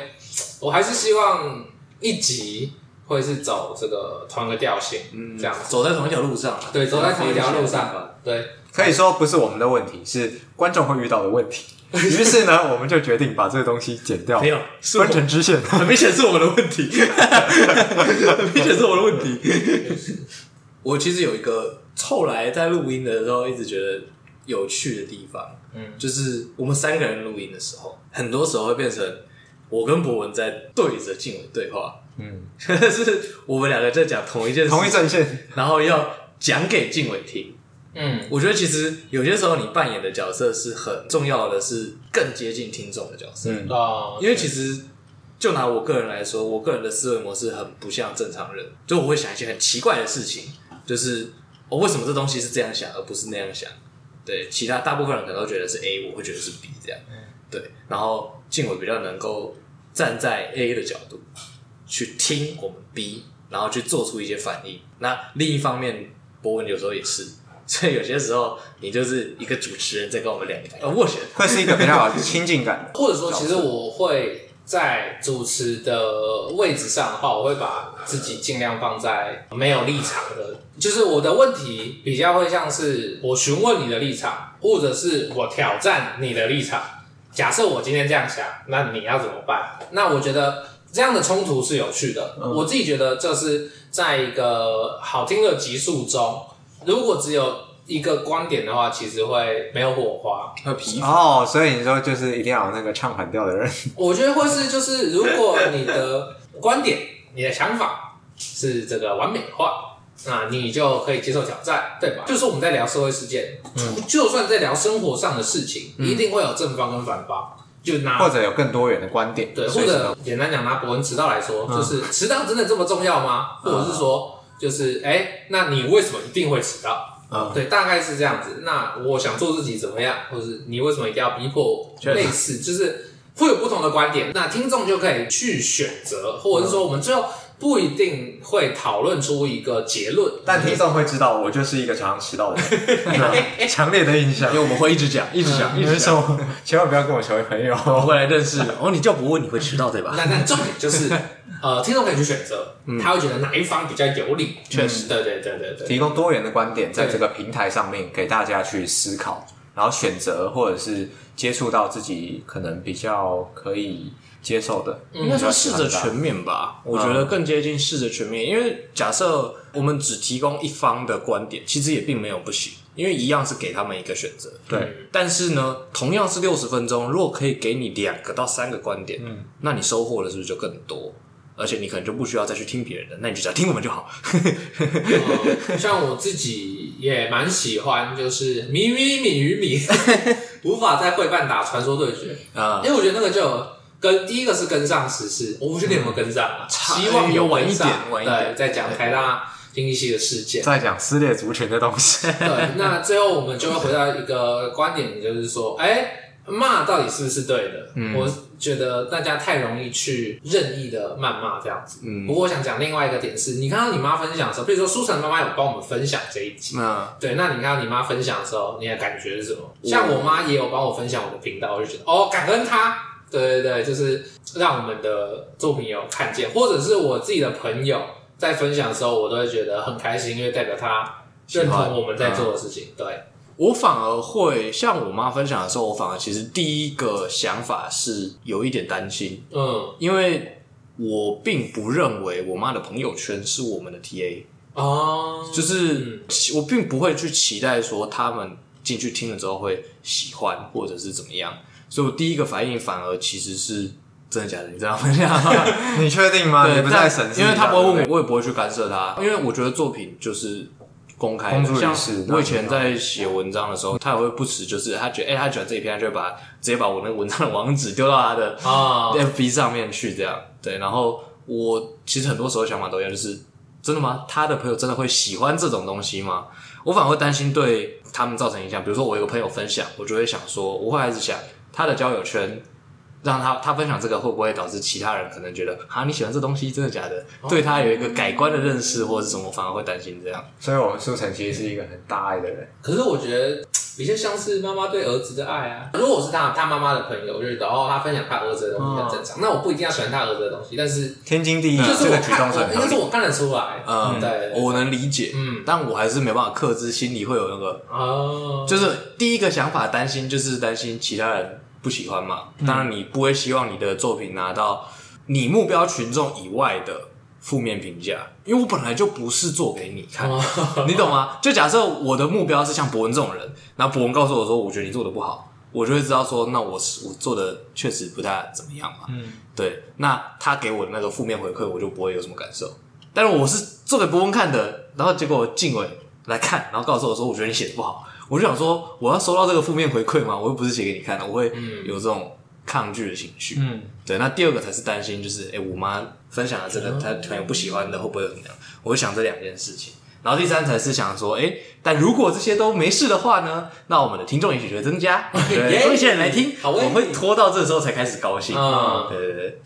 我还是希望一集会是走这个同一个调性，嗯，这样走在同一条路上，对，走在同一条路上，对，可以说不是我们的问题，是观众会遇到的问题。*laughs* 于是呢，我们就决定把这个东西剪掉，没有分成支线，*laughs* 很明显是我们的问题，*laughs* 很明显是我的问题。我其实有一个后来在录音的时候一直觉得有趣的地方，嗯，就是我们三个人录音的时候，很多时候会变成我跟博文在对着静伟对话，嗯，是我们两个在讲同一件事，同一阵线，然后要讲给静伟听。嗯，我觉得其实有些时候你扮演的角色是很重要的，是更接近听众的角色。嗯啊，因为其实就拿我个人来说，我个人的思维模式很不像正常人，就我会想一些很奇怪的事情，就是我为什么这东西是这样想，而不是那样想？对，其他大部分人可能都觉得是 A，我会觉得是 B 这样。对，然后静伟比较能够站在 A 的角度去听我们 B，然后去做出一些反应。那另一方面，博文有时候也是。所以有些时候，你就是一个主持人在跟我们两个呃斡旋，会是一个比较好亲近感。*laughs* 或者说，其实我会在主持的位置上的话，我会把自己尽量放在没有立场的，就是我的问题比较会像是我询问你的立场，或者是我挑战你的立场。假设我今天这样想，那你要怎么办？那我觉得这样的冲突是有趣的。嗯、我自己觉得这是在一个好听的集数中。如果只有一个观点的话，其实会没有火花，会疲乏。哦，所以你说就是一定要有那个唱反调的人。我觉得会是就是，如果你的观点、你的想法是这个完美的话，那你就可以接受挑战，对吧？就是我们在聊社会事件，嗯，就算在聊生活上的事情，嗯、一定会有正方跟反方，就拿或者有更多元的观点，对，或者简单讲拿博文迟到来说，就是迟到真的这么重要吗？或者是说？就是哎、欸，那你为什么一定会迟到？嗯，对，大概是这样子。那我想做自己怎么样，或是你为什么一定要逼迫我？类似，就是会有不同的观点，那听众就可以去选择，或者是说我们最后不一定会讨论出一个结论，但听众会知道我就是一个常常迟到的人，*laughs* 强烈的印象，因为我们会一直讲，一直讲，一直讲，千万不要跟我成为朋友，我会来认识。哦，你就不问，你会迟到对吧？那那重点就是。*laughs* 呃，听众可以去选择，他会觉得哪一方比较有理。确实，对对对对对，提供多元的观点，在这个平台上面给大家去思考，然后选择或者是接触到自己可能比较可以接受的。应该说试着全面吧，我觉得更接近试着全面。因为假设我们只提供一方的观点，其实也并没有不行，因为一样是给他们一个选择。对，但是呢，同样是六十分钟，如果可以给你两个到三个观点，嗯，那你收获的是不是就更多？而且你可能就不需要再去听别人的，那你就只要听我们就好。呃、像我自己也蛮喜欢，就是米米米与米，无法在会办打传说对决啊，因为我觉得那个就跟第一个是跟上时事，我不确定有没有跟上，嗯、希望有晚一点，晚一点对，在讲台大经济系的事件，在讲撕裂族群的东西。对，那最后我们就会回到一个观点，就是说，哎、欸。骂到底是不是对的？嗯，我觉得大家太容易去任意的谩骂这样子。嗯，不过我想讲另外一个点是，你看到你妈分享的时候，比如说书成妈妈有帮我们分享这一集，嗯，对，那你看到你妈分享的时候，你的感觉是什么？像我妈也有帮我分享我的频道，我就觉得哦，感恩她。对对对，就是让我们的作品有看见，或者是我自己的朋友在分享的时候，我都会觉得很开心，因为代表他认同我们在做的事情。对。我反而会像我妈分享的时候，我反而其实第一个想法是有一点担心，嗯，因为我并不认为我妈的朋友圈是我们的 TA 哦，就是我并不会去期待说他们进去听了之后会喜欢或者是怎么样，所以我第一个反应反而其实是真的假的？你这样分享，你确定吗？对，不在审，因为他不会问我，我也不会去干涉他，因为我觉得作品就是。公开的，像我以前在写文章的时候，他也会不时就是他觉得，哎、欸，他喜欢这一篇，他就会把直接把我那个文章的网址丢到他的啊 FB 上面去，这样对。然后我其实很多时候想法都一样，就是真的吗？他的朋友真的会喜欢这种东西吗？我反而会担心对他们造成影响。比如说我有个朋友分享，我就会想说，我会开始想他的交友圈。让他他分享这个会不会导致其他人可能觉得啊，你喜欢这东西真的假的？哦、对他有一个改观的认识或者是什么，反而会担心这样。所以我们苏成其实是一个很大爱的人。可是我觉得比较像是妈妈对儿子的爱啊。如果我是他他妈妈的朋友，我就觉得哦，他分享他儿子的东西很正常。那我不一定要喜欢他儿子的东西，但是天经地义，就是这个我，举动是很应该是我看得出来。嗯，对，我能理解，嗯，但我还是没办法克制，心里会有那个哦，就是第一个想法担心，就是担心其他人不喜欢嘛。当然，你不会希望你的作品拿到你目标群众以外的。负面评价，因为我本来就不是做给你看，*laughs* 你懂吗？就假设我的目标是像博文这种人，然后博文告诉我说，我觉得你做的不好，我就会知道说，那我是我做的确实不太怎么样嘛。嗯，对，那他给我的那个负面回馈，我就不会有什么感受。但是我是做给博文看的，然后结果静伟来看，然后告诉我说，我觉得你写的不好，我就想说，我要收到这个负面回馈吗？我又不是写给你看的，我会有这种抗拒的情绪。嗯，对，那第二个才是担心，就是哎，我妈。分享了这个，她朋友不喜欢的会不会怎么样？我会想这两件事情，然后第三才是想说，哎，但如果这些都没事的话呢？那我们的听众也许就会增加，*laughs* 对，多一些人来听，我会拖到这时候才开始高兴。啊，对对对。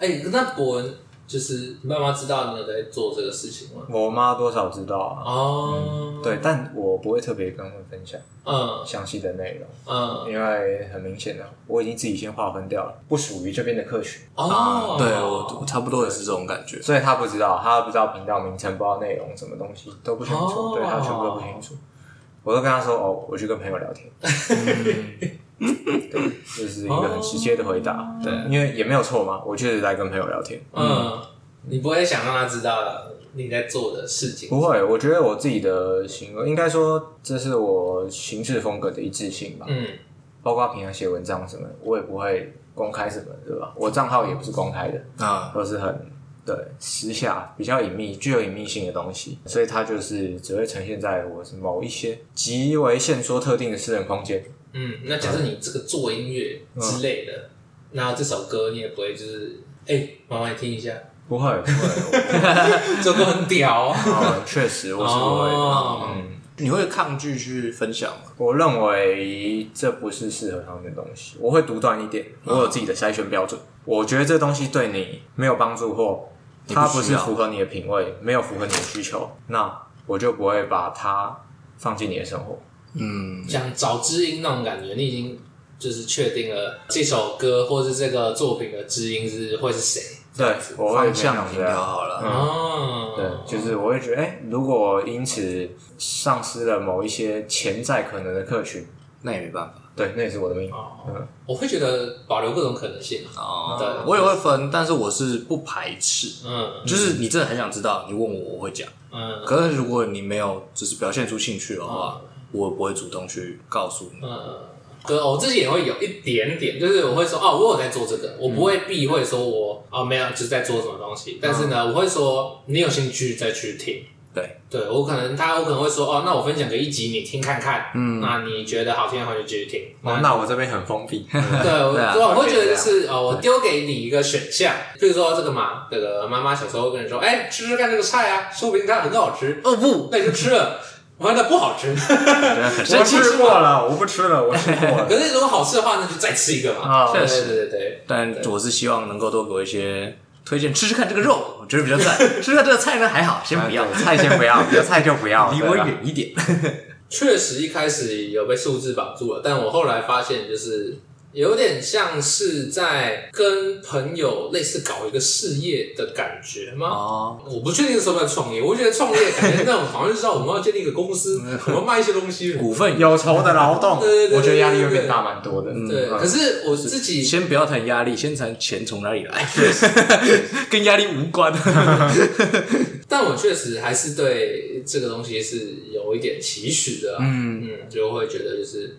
哎，那果文。就是你爸妈知道你有在做这个事情吗？我妈多少知道啊。哦、嗯，对，但我不会特别跟他们分享，嗯，详细的内容，嗯，因为很明显的，我已经自己先划分掉了，不属于这边的客群。哦，嗯、对我差不多也是这种感觉，所以他不知道，他不知道频道名称，不知道内容，什么东西都不清楚，哦、对他全部都不清楚。我都跟他说，哦，我去跟朋友聊天。*laughs* 嗯 *laughs* 对，就是一个很直接的回答。哦、对，因为也没有错嘛，我确实在跟朋友聊天。嗯，嗯，你不会想让他知道你在做的事情？不会，我觉得我自己的行为，应该说这是我行事风格的一致性吧。嗯，包括平常写文章什么，我也不会公开什么，对吧？我账号也不是公开的啊，都是很对私下、比较隐秘、具有隐秘性的东西，所以它就是只会呈现在我是某一些极为限缩特定的私人空间。嗯，那假设你这个做音乐之类的，嗯、那这首歌你也不会就是，哎、欸，妈妈你听一下，不会不会，*laughs* 这歌很屌，啊，确实我是不会的。哦、嗯，你会抗拒去分享吗？我认为这不是适合他们的东西，我会独断一点，我有自己的筛选标准。嗯、我觉得这东西对你没有帮助，或它不是符合你的品味，没有符合你的需求，那我就不会把它放进你的生活。嗯，像找知音那种感觉，你已经就是确定了这首歌或是这个作品的知音是会是谁？对，我会这样调好了。哦，对，就是我会觉得，哎、欸，如果因此丧失了某一些潜在可能的客群，那也没办法。对，那也是我的命。哦，嗯、我会觉得保留各种可能性。哦，对，我也会分，但是我是不排斥。嗯，就是你真的很想知道，你问我，我会讲。嗯，可是如果你没有，只是表现出兴趣的话。嗯我不会主动去告诉你。嗯，对，我自己也会有一点点，就是我会说哦，我有在做这个，我不会避讳说我哦没有，就是在做什么东西。但是呢，我会说你有兴趣再去听。对，对我可能他我可能会说哦，那我分享个一集你听看看。嗯，那你觉得好听的话就继续听。那我这边很封闭。*laughs* *laughs* 对，我我会觉得就是哦，我丢给你一个选项，比如说这个嘛，这个妈妈小时候会跟你说，哎，吃吃看这个菜啊，说不定它很好吃。哦不，那你就吃了。我觉得不好吃，我吃过了，我不吃了，我吃过了。可是如果好吃的话，那就再吃一个嘛。确实，对对对。但我是希望能够多给我一些推荐，吃吃看这个肉，我觉得比较赞。吃吃看这个菜呢，还好，先不要菜，先不要，有菜就不要，*laughs* 离我远一点。*laughs* 确实一开始有被数字绑住了，但我后来发现就是。有点像是在跟朋友类似搞一个事业的感觉吗？哦，我不确定是不是创业。我觉得创业感觉那种好像是说我们要建立一个公司，*laughs* 我们卖一些东西，股份有酬的劳动。对对对，我觉得压力会变大蛮多的。对，可是我自己先不要谈压力，先谈钱从哪里来，*laughs* 跟压力无关。*laughs* 但我确实还是对这个东西是有一点期许的。嗯嗯，就会觉得就是，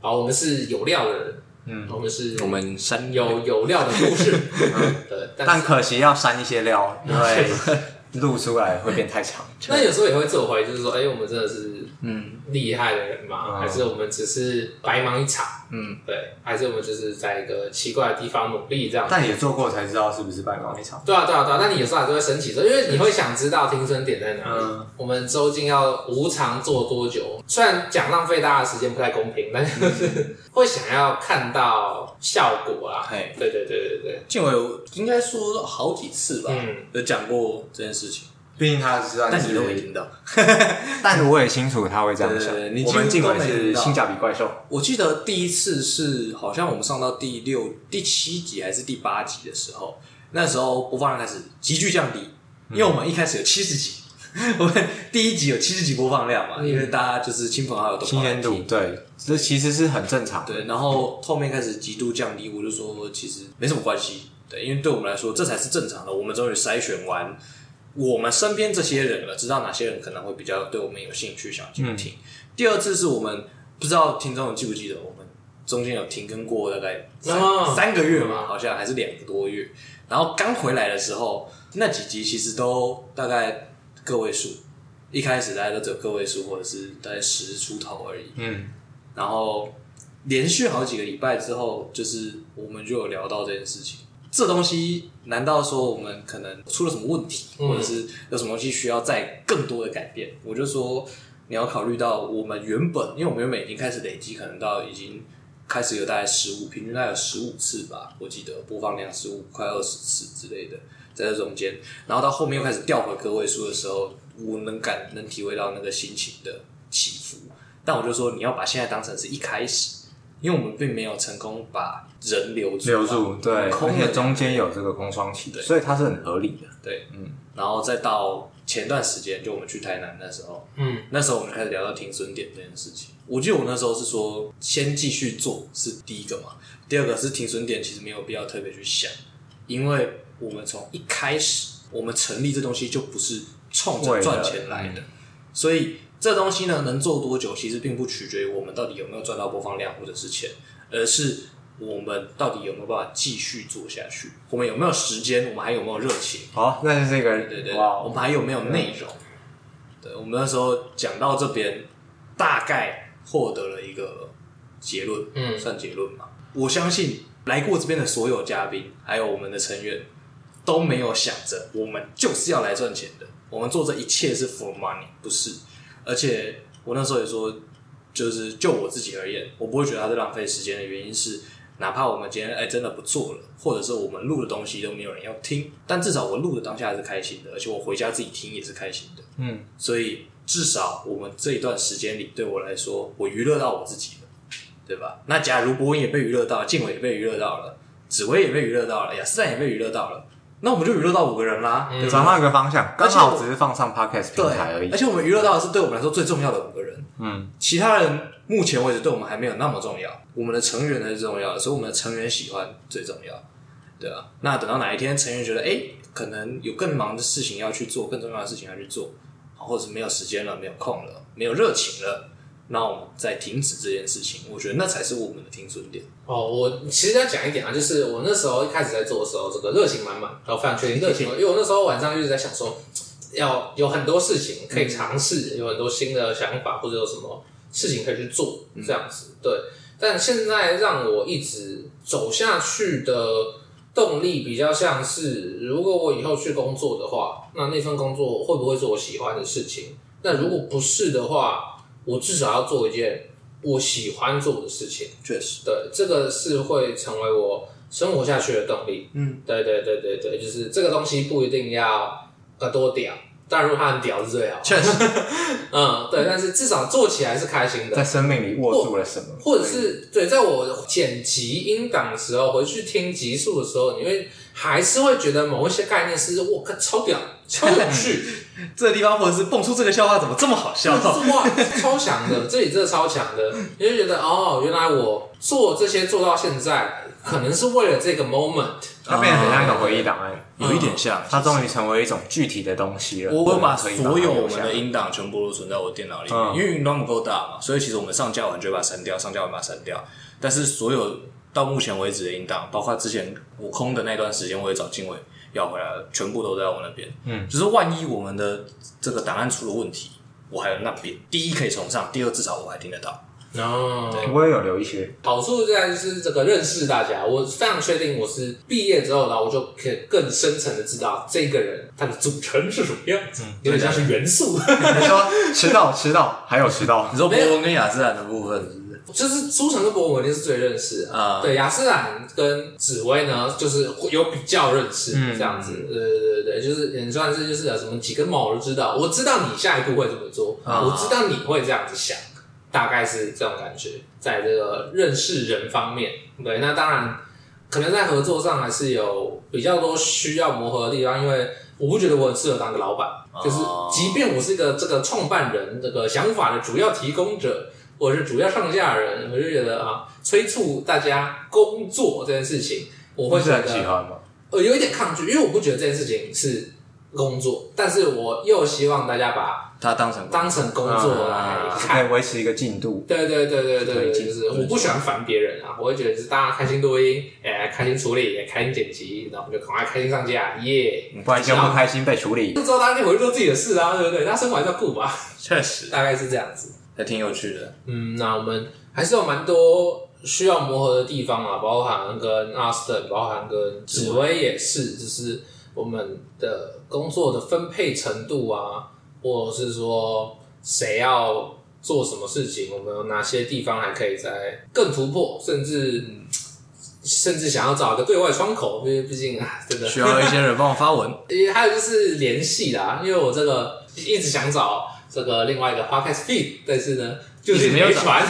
好，我们是有料的人。嗯，我们是，我们删有有料的故事，*laughs* 对，但可惜要删一些料，因为 *laughs* 录出来会变太长。那有时候也会自我怀疑，就是说，哎，我们真的是嗯厉害的人吗？还是我们只是白忙一场？嗯，对，还是我们就是在一个奇怪的地方努力这样？但也做过才知道是不是白忙一场。对啊，对啊，对啊。那你有时候还是会生气，说因为你会想知道停损点在哪里。我们究竟要无偿做多久？虽然讲浪费大家的时间不太公平，但是 *laughs* 会想要看到效果啊。对对对对对。晋玮应该说好几次吧，有讲过这件事情。毕竟他是，但你都没听到。*laughs* 但我也清楚他会这样想。对对对你我们几乎都晋玮是听到性价比怪兽，我记得第一次是好像我们上到第六、第七集还是第八集的时候，那时候播放量开始急剧降低，因为我们一开始有七十集，*laughs* 我们第一集有七十集播放量嘛，因为大家就是亲朋好友都新鲜度，对，这其实是很正常。对，然后后面开始极度降低，我就说其实没什么关系，对，因为对我们来说这才是正常的。我们终于筛选完我们身边这些人了，知道哪些人可能会比较对我们有兴趣，想继续听。嗯、第二次是我们不知道听众记不记得，我们中间有停更过大概三、哦、三个月嘛，好像还是两个多月。然后刚回来的时候，那几集其实都大概个位数，一开始大家都只有个位数，或者是大概十出头而已。嗯，然后连续好几个礼拜之后，就是我们就有聊到这件事情。这东西难道说我们可能出了什么问题，或者是有什么东西需要再更多的改变？嗯、我就说你要考虑到我们原本，因为我们原本已经开始累积，可能到已经开始有大概十五，平均大概有十五次吧，我记得播放量十五快二十次之类的，在这中间，然后到后面又开始掉回个位数的时候，我能感能体会到那个心情的起伏。但我就说你要把现在当成是一开始。因为我们并没有成功把人留住，留住，对，而且中间有这个空窗期，所以它是很合理的，对，嗯，然后再到前段时间，就我们去台南那时候，嗯，那时候我们开始聊到停损点这件事情。我记得我那时候是说，先继续做是第一个嘛，第二个是停损点，其实没有必要特别去想，因为我们从一开始，我们成立这东西就不是冲着赚钱来的，所以。这东西呢，能做多久，其实并不取决于我们到底有没有赚到播放量或者是钱，而是我们到底有没有办法继续做下去。我们有没有时间？我们还有没有热情？好，那是这个，对对我们还有没有内容？对，我们那时候讲到这边，大概获得了一个结论，嗯，算结论嘛。我相信来过这边的所有嘉宾，还有我们的成员，都没有想着我们就是要来赚钱的，我们做这一切是 for money，不是。而且我那时候也说，就是就我自己而言，我不会觉得它是浪费时间的原因是，哪怕我们今天哎真的不做了，或者是我们录的东西都没有人要听，但至少我录的当下还是开心的，而且我回家自己听也是开心的。嗯，所以至少我们这一段时间里，对我来说，我娱乐到我自己了，对吧？那假如博文也被娱乐到，静伟也被娱乐到了，紫薇也被娱乐到了，雅斯赞也被娱乐到了。那我们就娱乐到五个人啦，转换一个方向，刚好只是放上 podcast 平台而已。而且我们娱乐到的是对我们来说最重要的五个人，嗯，其他人目前为止对我们还没有那么重要，我们的成员才是重要的，所以我们的成员喜欢最重要，对啊。那等到哪一天成员觉得，哎，可能有更忙的事情要去做，更重要的事情要去做，或者是没有时间了，没有空了，没有热情了。那我们再停止这件事情，我觉得那才是我们的停损点。哦，我其实要讲一点啊，就是我那时候一开始在做的时候，这个热情满满，然后非常确定热情，因为我那时候晚上一直在想说，要有很多事情可以尝试，有很多新的想法，或者有什么事情可以去做，这样子。对，但现在让我一直走下去的动力，比较像是，如果我以后去工作的话，那那份工作会不会是我喜欢的事情？那如果不是的话，我至少要做一件我喜欢做的事情，确实，对，这个是会成为我生活下去的动力。嗯，对对对对对，就是这个东西不一定要呃多屌，但如果它很屌是最好。确实，*laughs* 嗯，对，但是至少做起来是开心的，在生命里握住了什么，或，者是对，在我剪辑音档的时候，回去听集数的时候，你会还是会觉得某一些概念是我靠超屌。超有趣，这个地方或者是蹦出这个笑话，怎么这么好笑？哇，超强的，这里真的超强的，你就觉得哦，原来我做这些做到现在，可能是为了这个 moment，它变成很像一个回忆档案，有一点像，它终于成为一种具体的东西了。我会把所有我们的音档全部都存在我电脑里面，因为云端不够大嘛，所以其实我们上架完就把它删掉，上架完把它删掉。但是所有到目前为止的音档，包括之前我空的那段时间，我也找晋玮。要回来了，全部都在我那边。嗯，就是万一我们的这个档案出了问题，我还有那边。第一可以重上，第二至少我还听得到。哦，对，我也有留一些。好处在就是这个认识大家，我非常确定我是毕业之后，然后我就可以更深层的知道这个人他的组成是什么样子，有点像是元素。*laughs* 你说迟到，迟到，还有迟到。你说博文跟雅自然的部分是是？就是书城跟博文一定是最认识啊。对，雅诗兰跟紫薇呢，就是有比较认识这样子。对对对对，就是也算是就是什么几根毛我都知道，我知道你下一步会怎么做，我知道你会这样子想，大概是这种感觉。在这个认识人方面，对，那当然可能在合作上还是有比较多需要磨合的地方，因为。我不觉得我很适合当个老板，就是即便我是一个这个创办人，这个想法的主要提供者，我是主要上架人，我就觉得啊，催促大家工作这件事情，我会觉得喜欢吗？呃，有一点抗拒，因为我不觉得这件事情是工作，但是我又希望大家把。它当成当成工作来看，维持一个进度。对对对对对，就是我不喜欢烦别人啊，我会觉得就是大家开心录音，哎，开心处理，也开心剪辑，然后就赶快开心上架，耶！不然就不开心被处理。之后大家可以回去做自己的事啊，对不对？大家生活还是要顾吧。确实，大概是这样子，还挺有趣的。嗯，那我们还是有蛮多需要磨合的地方啊，包含跟阿斯顿，包含跟紫薇也是，就是我们的工作的分配程度啊，或者是说。谁要做什么事情？我们有哪些地方还可以再更突破？甚至 *laughs* 甚至想要找一个对外窗口，因为毕竟啊，真的需要一些人帮我发文。也还有就是联系啦，因为我这个一直想找这个另外一个 podcast feed，但是呢，就是没有传。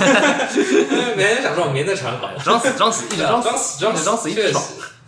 *laughs* 没人想说我明天再传好了，*laughs* 装死装死，一直装装死装死装死，确实。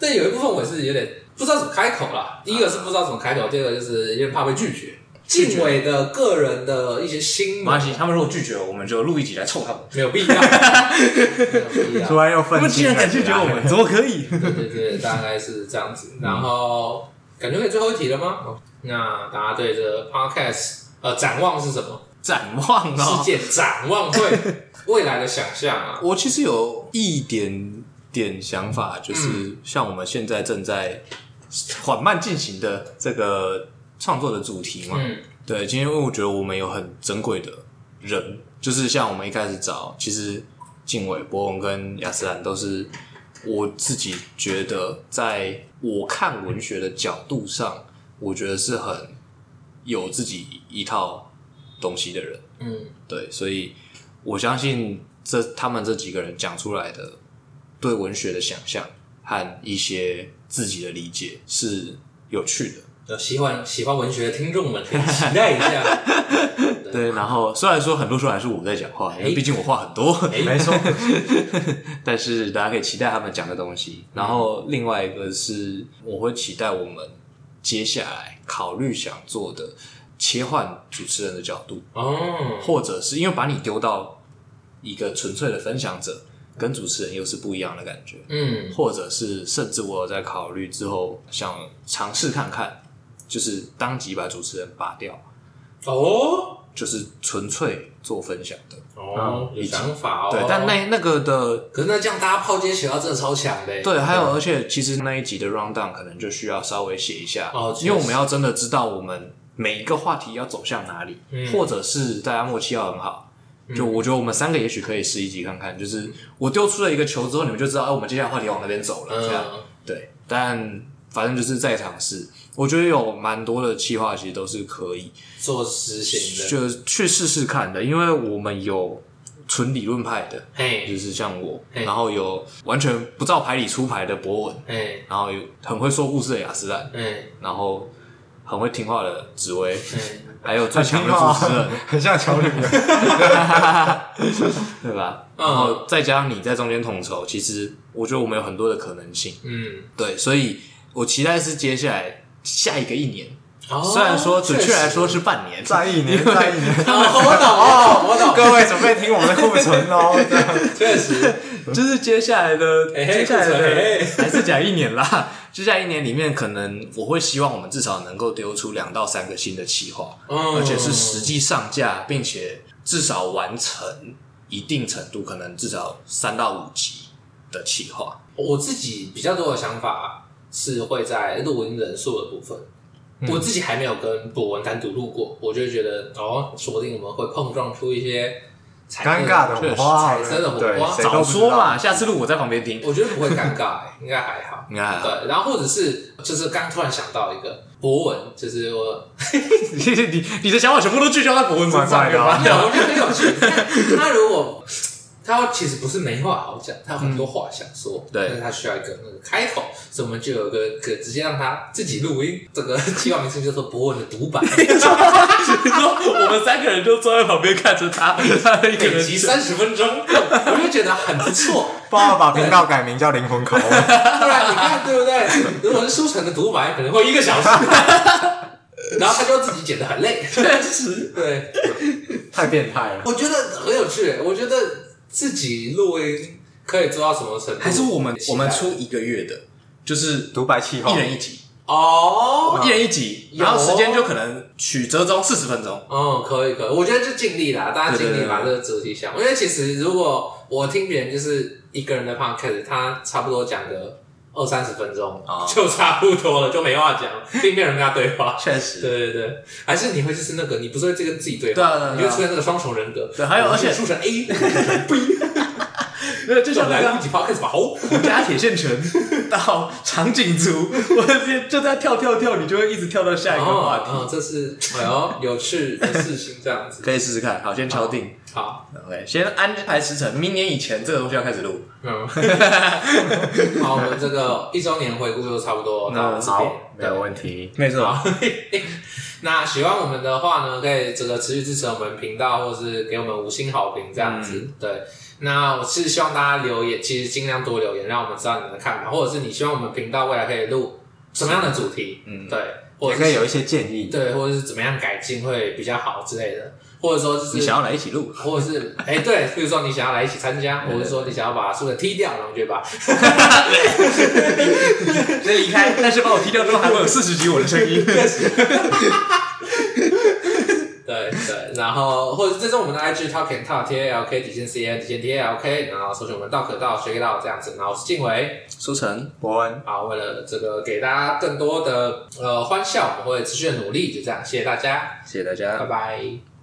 但有一部分我是有点不知道怎么开口了。第一个是不知道怎么开口，第二个就是有点怕被拒绝。晋玮的个人的一些心，没关系。他们如果拒绝了，我们就录一集来臭他们，没有必要。*laughs* 没有必要。突然要愤青，他们既然敢拒绝我们，怎么可以？对对对，大概是这样子。然后，感觉可以最后一题了吗？那大家对这个 podcast 呃展望是什么？展望啊，世界展望对 *laughs* 未来的想象啊。我其实有一点点想法，就是像我们现在正在缓慢进行的这个。创作的主题嘛，嗯，对，今天因为我觉得我们有很珍贵的人，就是像我们一开始找，其实敬伟、博文跟雅斯兰都是我自己觉得，在我看文学的角度上，我觉得是很有自己一套东西的人，嗯，对，所以我相信这他们这几个人讲出来的对文学的想象和一些自己的理解是有趣的。喜欢喜欢文学的听众们可以期待一下。对，*laughs* 对，然后虽然说很多时候还是我在讲话，因为毕竟我话很多，没错。*laughs* 但是大家可以期待他们讲的东西。然后另外一个是，我会期待我们接下来考虑想做的切换主持人的角度哦，或者是因为把你丢到一个纯粹的分享者，跟主持人又是不一样的感觉。嗯，或者是甚至我有在考虑之后想尝试看看。就是当即把主持人拔掉哦，就是纯粹做分享的哦，有想法哦。对，但那那个的，可是那这样大家抛接学到真的超强的。对，还有而且其实那一集的 round down 可能就需要稍微写一下哦，因为我们要真的知道我们每一个话题要走向哪里，或者是大家默契要很好。就我觉得我们三个也许可以试一集看看，就是我丢出了一个球之后，你们就知道，哎，我们接下来话题往那边走了。这样对，但反正就是在尝试。我觉得有蛮多的计划，其实都是可以做实行的，就去试试看的。因为我们有纯理论派的，嘿，就是像我，然后有完全不照牌理出牌的博文，嘿，然后有很会说故事的雅斯兰，嘿，然后很会听话的紫薇，还有最强的主持人，*laughs* 很像乔女，*laughs* 对吧？然后再加上你在中间统筹，其实我觉得我们有很多的可能性，嗯，对，所以我期待是接下来。下一个一年，虽然说准确来说是半年，再一年，再一年。*laughs* 我懂 *laughs* 哦，我懂。各位准备听我们的库存哦。*laughs* 确实，就是接下来的，接下来的还是讲一年啦。接下来一年里面，可能我会希望我们至少能够丢出两到三个新的企划，而且是实际上架，并且至少完成一定程度，可能至少三到五集的企划。我自己比较多的想法。是会在录音人数的部分，嗯、我自己还没有跟博文单独录过，我就觉得哦，说不定我们会碰撞出一些尴尬的火花，彩色的火花。早说嘛，下次录我在旁边听，我觉得不会尴尬，应该还好，应该还好。对，然后或者是就是刚突然想到一个博文，就是我，*laughs* 你你你的想法全部都聚焦在博文身上，我觉得很有趣。*laughs* 他如果。他其实不是没话好讲，他有很多话想说，嗯、对，但是他需要一个那个开口，所以我们就有个可直接让他自己录音，*laughs* 这个计划名称叫做博文的独白。你 *laughs* 说我们三个人就坐在旁边看着他，他一个人每集三十分钟，我就觉得很不错。帮我把频道改名叫灵魂拷问，不然你看对不对？如果是书城的独白，可能会一个小时。*laughs* 然后他就自己剪得很累，确实，对，太变态了。我觉得很有趣，我觉得自己录音可以做到什么程度？还是我们我们出一个月的，就是独白气泡，一人一集哦，一人一集，然后时间就可能曲折中四十分钟。嗯，可以可以，我觉得就尽力啦，大家尽力把这个主题想。因为其实如果我听别人就是一个人的 podcast，他差不多讲的。二三十分钟、哦、*laughs* 就差不多了，就没话讲，并没有人跟他对话。确实，对对对，还是你会就是那个，你不是会跟自己对话，对啊，对啊，你就出现那个双重人格。对，还有而且出成 A，不没有，*laughs* 就像来一集 podcast 吧，*laughs* 好，加铁线拳到长颈族，我的天，就在跳跳跳，你就会一直跳到下一个话题。嗯、哦哦，这是哎呦有趣的事情，这样子可以试试看。好，先敲定。好，OK，先安排时程，明年以前这个东西要开始录。嗯，*laughs* 好，我们这个一周年回顾就差不多到这边，没有问题，没错。那喜欢我们的话呢，可以这个持续支持我们频道，或是给我们五星好评这样子。嗯、对，那我是希望大家留言，其实尽量多留言，让我们知道你们的看法，或者是你希望我们频道未来可以录什么样的主题？嗯，对，或者可以有一些建议，对，或者是怎么样改进会比较好之类的。或者说，就是你想要来一起录，或者是 *laughs* 哎、欸，对，比如说你想要来一起参加，或者说你想要把书的踢掉，然后就把先离开，但是把我踢掉之后，还会有四十集我的声音。*laughs* 对对，然后或者这是我们的 IG Talk and Talk T A L K 底线 C N 底线 T A L K，然后搜寻我们道可道学可道这样子，然后是静伟，苏成、博文，好，为了这个给大家更多的呃欢笑，我们会持续的努力，就这样，谢谢大家，谢谢大家，拜拜。